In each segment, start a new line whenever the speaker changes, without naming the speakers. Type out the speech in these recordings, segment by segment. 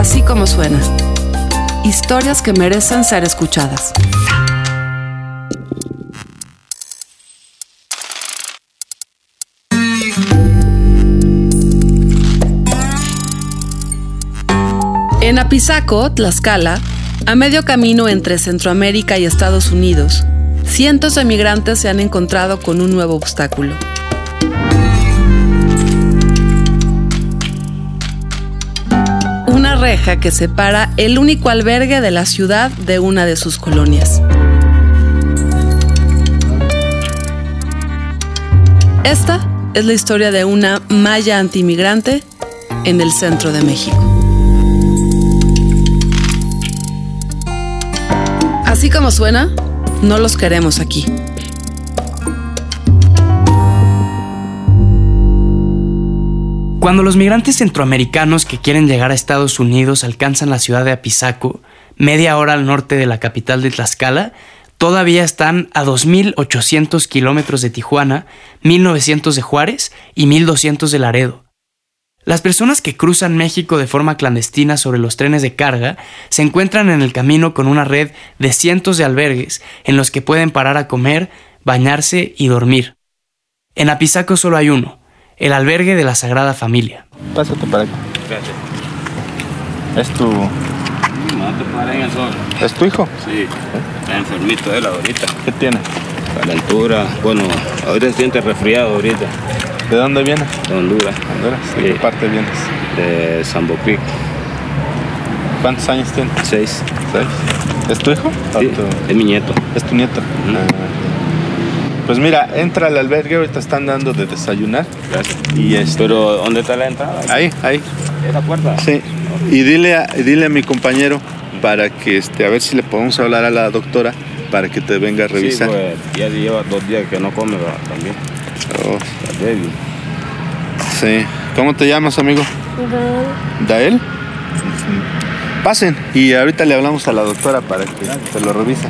Así como suena. Historias que merecen ser escuchadas. En Apizaco, Tlaxcala, a medio camino entre Centroamérica y Estados Unidos, cientos de migrantes se han encontrado con un nuevo obstáculo. Reja que separa el único albergue de la ciudad de una de sus colonias. Esta es la historia de una maya antimigrante en el centro de México. Así como suena, no los queremos aquí.
Cuando los migrantes centroamericanos que quieren llegar a Estados Unidos alcanzan la ciudad de Apizaco, media hora al norte de la capital de Tlaxcala, todavía están a 2.800 kilómetros de Tijuana, 1.900 de Juárez y 1.200 de Laredo. Las personas que cruzan México de forma clandestina sobre los trenes de carga se encuentran en el camino con una red de cientos de albergues en los que pueden parar a comer, bañarse y dormir. En Apizaco solo hay uno, el albergue de la Sagrada Familia.
Pásate para acá. Es tu...
No te pares en el sol.
¿Es tu hijo?
Sí, está enfermito él ahorita.
¿Qué tiene?
Calentura, bueno, ahorita se siente resfriado ahorita,
¿De dónde viene?
de Honduras,
Honduras. ¿De qué parte vienes?
de Sambo Creek,
¿Cuántos años tiene?
seis.
¿Seis? ¿Es tu hijo? ¿O
Sí,
tu-
es mi nieto.
¿Es tu nieto? Ah. Pues mira, entra al albergue, ahorita están dando de desayunar.
Gracias.
Y este,
Pero, ¿dónde está la entrada?
ahí, ahí.
¿Esa puerta?
Sí. Y dile a, dile a mi compañero para que este, a ver si le podemos hablar a la doctora para que te venga a revisar.
Sí, pues, ya lleva dos días que no come ¿verdad? también.
Oh,
Está débil.
sí. ¿Cómo te llamas, amigo? Dael. Ujú. Pasen y ahorita le hablamos a la doctora para que te lo revise.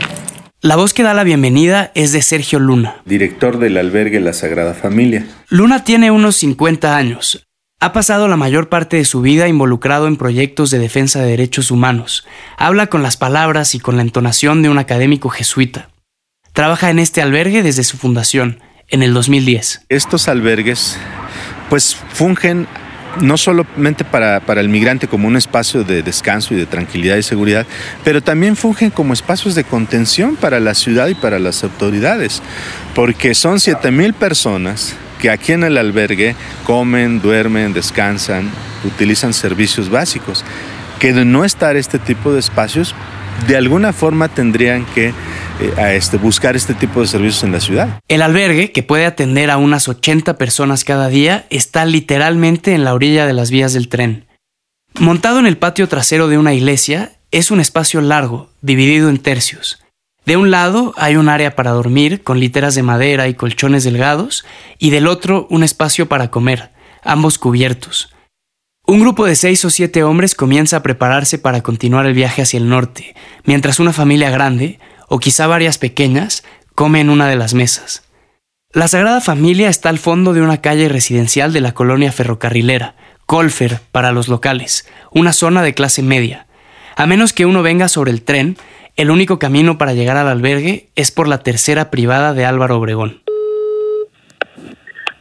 La voz que da la bienvenida es de Sergio Luna.
Director del albergue La Sagrada Familia.
Luna tiene unos 50 años. Ha pasado la mayor parte de su vida involucrado en proyectos de defensa de derechos humanos. Habla con las palabras y con la entonación de un académico jesuita. Trabaja en este albergue desde su fundación, en el 2010.
Estos albergues pues fungen no solamente para, para el migrante como un espacio de descanso y de tranquilidad y seguridad, pero también fungen como espacios de contención para la ciudad y para las autoridades, porque son 7 mil personas que aquí en el albergue comen, duermen, descansan, utilizan servicios básicos, que de no estar este tipo de espacios, de alguna forma tendrían que eh, este, buscar este tipo de servicios en la ciudad.
El albergue, que puede atender a unas 80 personas cada día, está literalmente en la orilla de las vías del tren. Montado en el patio trasero de una iglesia, es un espacio largo, dividido en tercios. De un lado hay un área para dormir, con literas de madera y colchones delgados, y del otro un espacio para comer, ambos cubiertos. Un grupo de seis o siete hombres comienza a prepararse para continuar el viaje hacia el norte, mientras una familia grande, o quizá varias pequeñas, come en una de las mesas. La Sagrada Familia está al fondo de una calle residencial de la colonia ferrocarrilera, Colfer para los locales, una zona de clase media. A menos que uno venga sobre el tren, el único camino para llegar al albergue es por la tercera privada de Álvaro Obregón.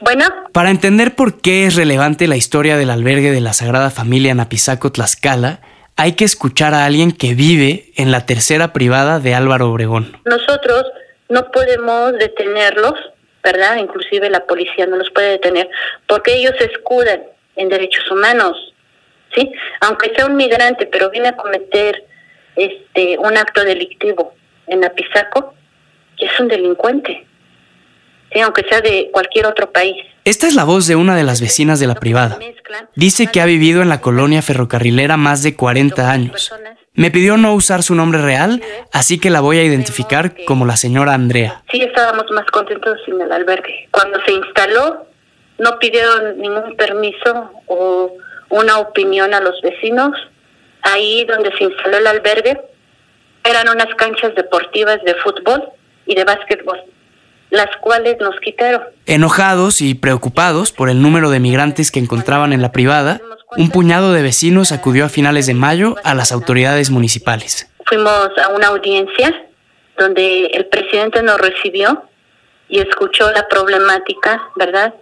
Bueno,
Para entender por qué es relevante la historia del albergue de la Sagrada Familia en Apizaco, Tlaxcala, hay que escuchar a alguien que vive en la tercera privada de Álvaro Obregón.
nosotros no podemos detenerlos, ¿verdad? Inclusive la policía no los puede detener porque ellos se escudan en derechos humanos, ¿sí? Aunque sea un migrante, pero viene a cometer este un acto delictivo en Apizaco, que es un delincuente, ¿sí? Aunque sea de cualquier otro país.
Esta es la voz de una de las vecinas de la privada. Dice que ha vivido en la colonia ferrocarrilera más de 40 años. Me pidió no usar su nombre real, así que la voy a identificar como la señora Andrea.
Sí, estábamos más contentos en el albergue. Cuando se instaló, no pidieron ningún permiso o una opinión a los vecinos. Ahí donde se instaló el albergue eran unas canchas deportivas de fútbol y de básquetbol. Las cuales nos quitaron.
Enojados y preocupados por el número de migrantes que encontraban en la privada, un puñado de vecinos acudió a finales de mayo a las autoridades municipales.
Fuimos a una audiencia donde el presidente nos recibió y escuchó la problemática, ¿verdad?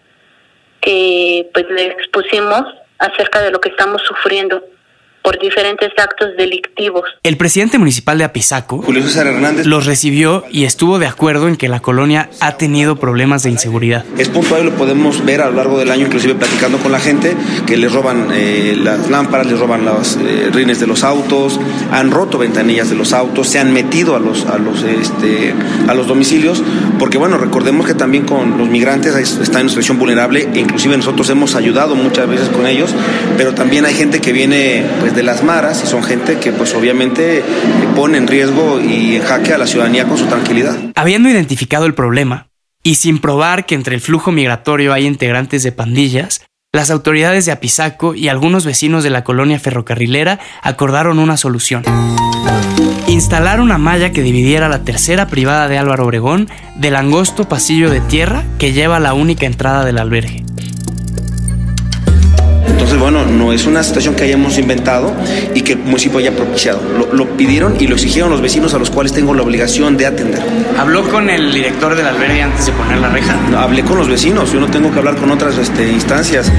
Que pues le expusimos acerca de lo que estamos sufriendo por diferentes actos delictivos.
El presidente municipal de Apizaco
Julio César Hernández
los recibió y estuvo de acuerdo en que la colonia ha tenido problemas de inseguridad.
es puntual y lo podemos ver a lo largo del año, inclusive platicando con la gente, que les roban eh, las lámparas, les roban los eh, rines de los autos, han roto ventanillas de los autos, se han metido a los, a los, este, a los domicilios, porque bueno, recordemos que también con los migrantes están en una situación vulnerable, e inclusive nosotros hemos ayudado muchas veces con ellos, pero también hay gente que viene pues de las maras y son gente que pues obviamente pone en riesgo y en jaque a la ciudadanía con su tranquilidad.
Habiendo identificado el problema y sin probar que entre el flujo migratorio hay integrantes de pandillas, las autoridades de Apizaco y algunos vecinos de la colonia ferrocarrilera acordaron una solución. Instalar una malla que dividiera la tercera privada de Álvaro Obregón del angosto pasillo de tierra que lleva a la única entrada del albergue.
Entonces, bueno, no es una situación que hayamos inventado y que el municipio haya propiciado. Lo, lo pidieron y lo exigieron los vecinos a los cuales tengo la obligación de atender.
¿Habló con el director del albergue antes de poner la reja?
Hablé con los vecinos, yo no tengo que hablar con otras este, instancias.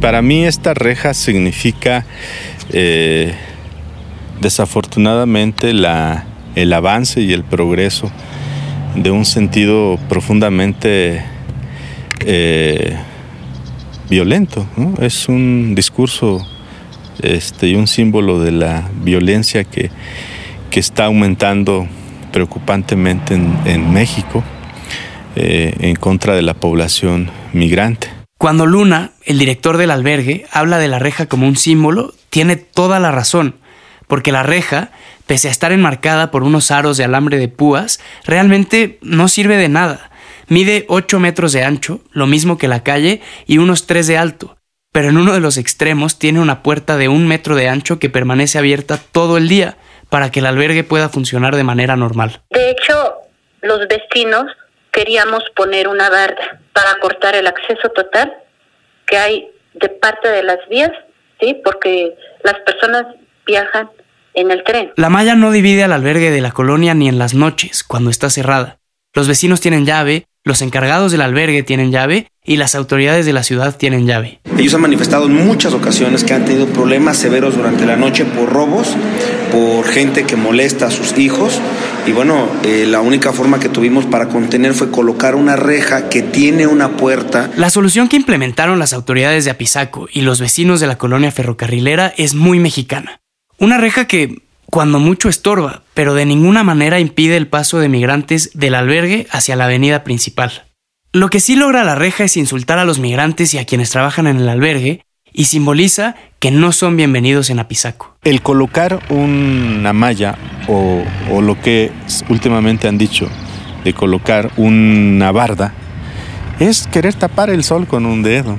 Para mí esta reja significa eh, desafortunadamente la, el avance y el progreso de un sentido profundamente eh, violento. Es un discurso este, y un símbolo de la violencia que, que está aumentando preocupantemente en, en México eh, en contra de la población migrante.
Cuando Luna, el director del albergue, habla de la reja como un símbolo, tiene toda la razón, porque la reja, pese a estar enmarcada por unos aros de alambre de púas, realmente no sirve de nada. Mide 8 metros de ancho, lo mismo que la calle, y unos 3 de alto, pero en uno de los extremos tiene una puerta de un metro de ancho que permanece abierta todo el día para que el albergue pueda funcionar de manera normal.
De hecho, los vecinos queríamos poner una barda para cortar el acceso total que hay de parte de las vías, ¿sí? Porque las personas viajan en el tren.
La malla no divide al albergue de la colonia ni en las noches, cuando está cerrada. Los vecinos tienen llave, los encargados del albergue tienen llave y las autoridades de la ciudad tienen llave.
Ellos han manifestado en muchas ocasiones que han tenido problemas severos durante la noche por robos, por gente que molesta a sus hijos. Y bueno, eh, la única forma que tuvimos para contener fue colocar una reja que tiene una puerta.
La solución que implementaron las autoridades de Apizaco y los vecinos de la colonia ferrocarrilera es muy mexicana. Una reja que, cuando mucho estorba, pero de ninguna manera impide el paso de migrantes del albergue hacia la avenida principal. Lo que sí logra la reja es insultar a los migrantes y a quienes trabajan en el albergue y simboliza que no son bienvenidos en Apizaco.
El colocar una malla o, lo que últimamente han dicho de colocar una barda es querer tapar el sol con un dedo.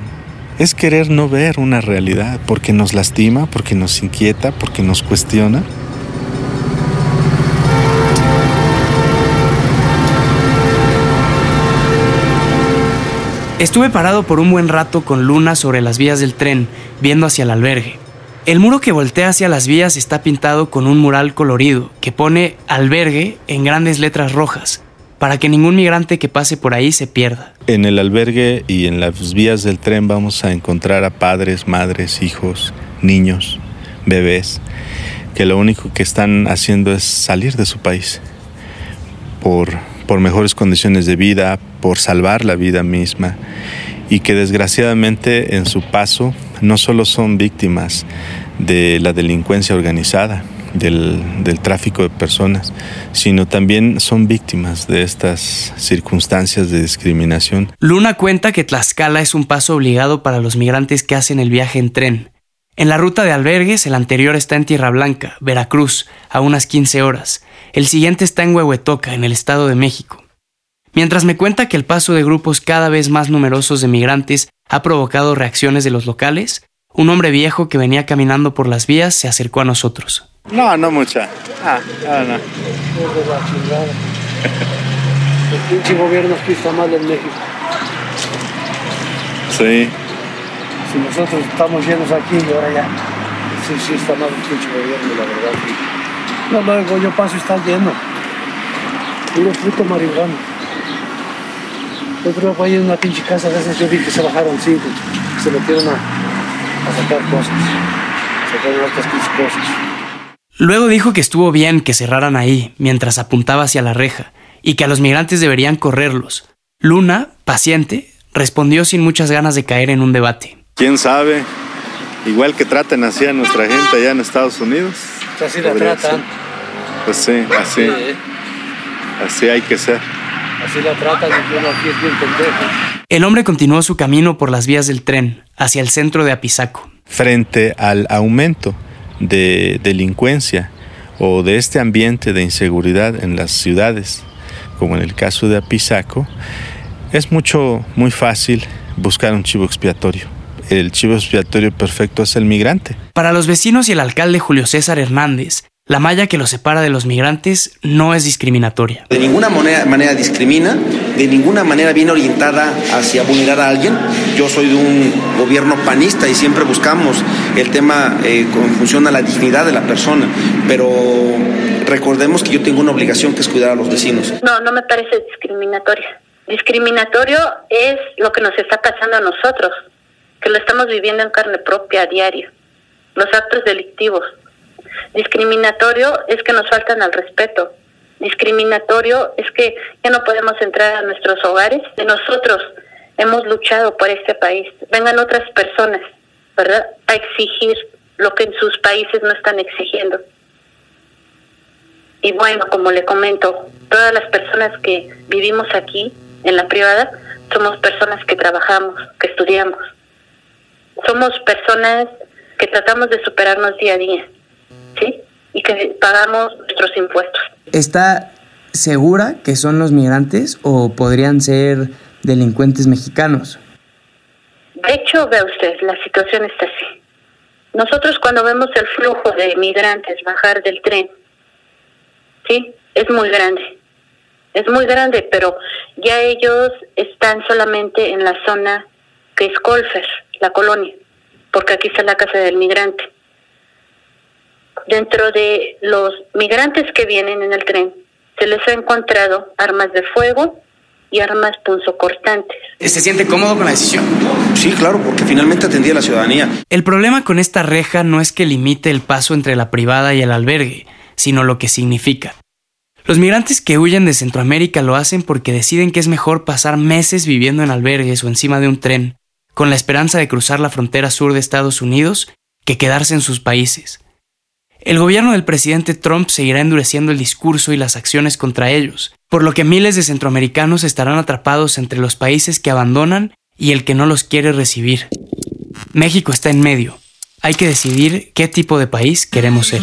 Es querer no ver una realidad porque nos lastima, porque nos inquieta, porque nos cuestiona.
Estuve parado por un buen rato con luna sobre las vías del tren, viendo hacia el albergue. El muro que voltea hacia las vías está pintado con un mural colorido que pone albergue en grandes letras rojas, para que ningún migrante que pase por ahí se pierda.
En el albergue y en las vías del tren vamos a encontrar a padres, madres, hijos, niños, bebés, que lo único que están haciendo es salir de su país por, por mejores condiciones de vida, por salvar la vida misma y que desgraciadamente en su paso no solo son víctimas de la delincuencia organizada, del, del, tráfico de personas, sino también son víctimas de estas circunstancias de discriminación.
Luna cuenta que Tlaxcala es un paso obligado para los migrantes que hacen el viaje en tren. En la ruta de albergues, el anterior está en Tierra Blanca, Veracruz, a unas 15 horas. El siguiente está en Huehuetoca, en el Estado de México. Mientras me cuenta que el paso de grupos cada vez más numerosos de migrantes ha provocado reacciones de los locales, un hombre viejo que venía caminando por las vías se acercó a nosotros.
No, no mucha. Ah, no, no.
El pinche gobierno aquí está mal en México.
Sí.
Si nosotros estamos llenos aquí y ahora ya. Sí, sí, está mal el pinche gobierno, la verdad. No, luego yo paso y está lleno. Puro puto marihuana. Yo creo que ahí en una pinche casa de esas yo vi que se bajaron cinco. Se metieron a, a sacar cosas. Otras pinches cosas.
Luego dijo que estuvo bien que cerraran ahí, mientras apuntaba hacia la reja, y que a los migrantes deberían correrlos. Luna, paciente, respondió sin muchas ganas de caer en un debate.
¿Quién sabe? Igual que traten así a nuestra gente allá en Estados Unidos.
Así la tratan.
ser. Pues sí, así,
Sí,
así hay que ser.
así la tratan y uno aquí es bien pendejo.
El hombre continuó su camino por las vías del tren, hacia el centro de Apizaco.
Frente al aumento de delincuencia o de este ambiente de inseguridad en las ciudades, como en el caso de Apizaco, es mucho, muy fácil buscar un chivo expiatorio. El chivo expiatorio perfecto es el migrante.
Para los vecinos y el alcalde Julio César Hernández, la malla que los separa de los migrantes no es discriminatoria.
De ninguna manera, manera discrimina, de ninguna manera viene orientada hacia vulnerar a alguien. Yo soy de un gobierno panista y siempre buscamos el tema eh, con función a la dignidad de la persona, pero recordemos que yo tengo una obligación que es cuidar a los vecinos.
No, no me parece discriminatorio. Discriminatorio es lo que nos está pasando a nosotros, que lo estamos viviendo en carne propia a diario. Los actos delictivos. Discriminatorio es que nos faltan al respeto. Discriminatorio es que ya no podemos entrar a nuestros hogares. Nosotros hemos luchado por este país. Vengan otras personas, ¿verdad? A exigir lo que en sus países no están exigiendo. Y bueno, como le comento, todas las personas que vivimos aquí en la privada somos personas que trabajamos, que estudiamos. Somos personas que tratamos de superarnos día a día, ¿sí? Y que pagamos nuestros impuestos.
¿Está segura que son los migrantes o podrían ser delincuentes mexicanos?
De hecho, vea usted, la situación está así. Nosotros cuando vemos el flujo de migrantes bajar del tren, sí, es muy grande. Es muy grande, pero ya ellos están solamente en la zona que es Colfer, la colonia, porque aquí está la casa del migrante. Dentro de los migrantes que vienen en el tren, se les ha encontrado armas de fuego y armas punzocortantes.
¿Se siente cómodo con la decisión?
Sí, claro, porque finalmente atendía a la ciudadanía.
El problema con esta reja no es que limite el paso entre la privada y el albergue, sino lo que significa. Los migrantes que huyen de Centroamérica lo hacen porque deciden que es mejor pasar meses viviendo en albergues o encima de un tren, con la esperanza de cruzar la frontera sur de Estados Unidos, que quedarse en sus países. El gobierno del presidente Trump seguirá endureciendo el discurso y las acciones contra ellos, por lo que miles de centroamericanos estarán atrapados entre los países que abandonan y el que no los quiere recibir. México está en medio. Hay que decidir qué tipo de país queremos ser.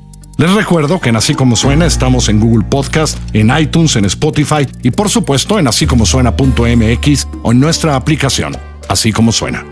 Les recuerdo que en Así Como Suena estamos en Google Podcast, en iTunes, en Spotify y por supuesto en así como suena.mx o en nuestra aplicación, Así Como Suena.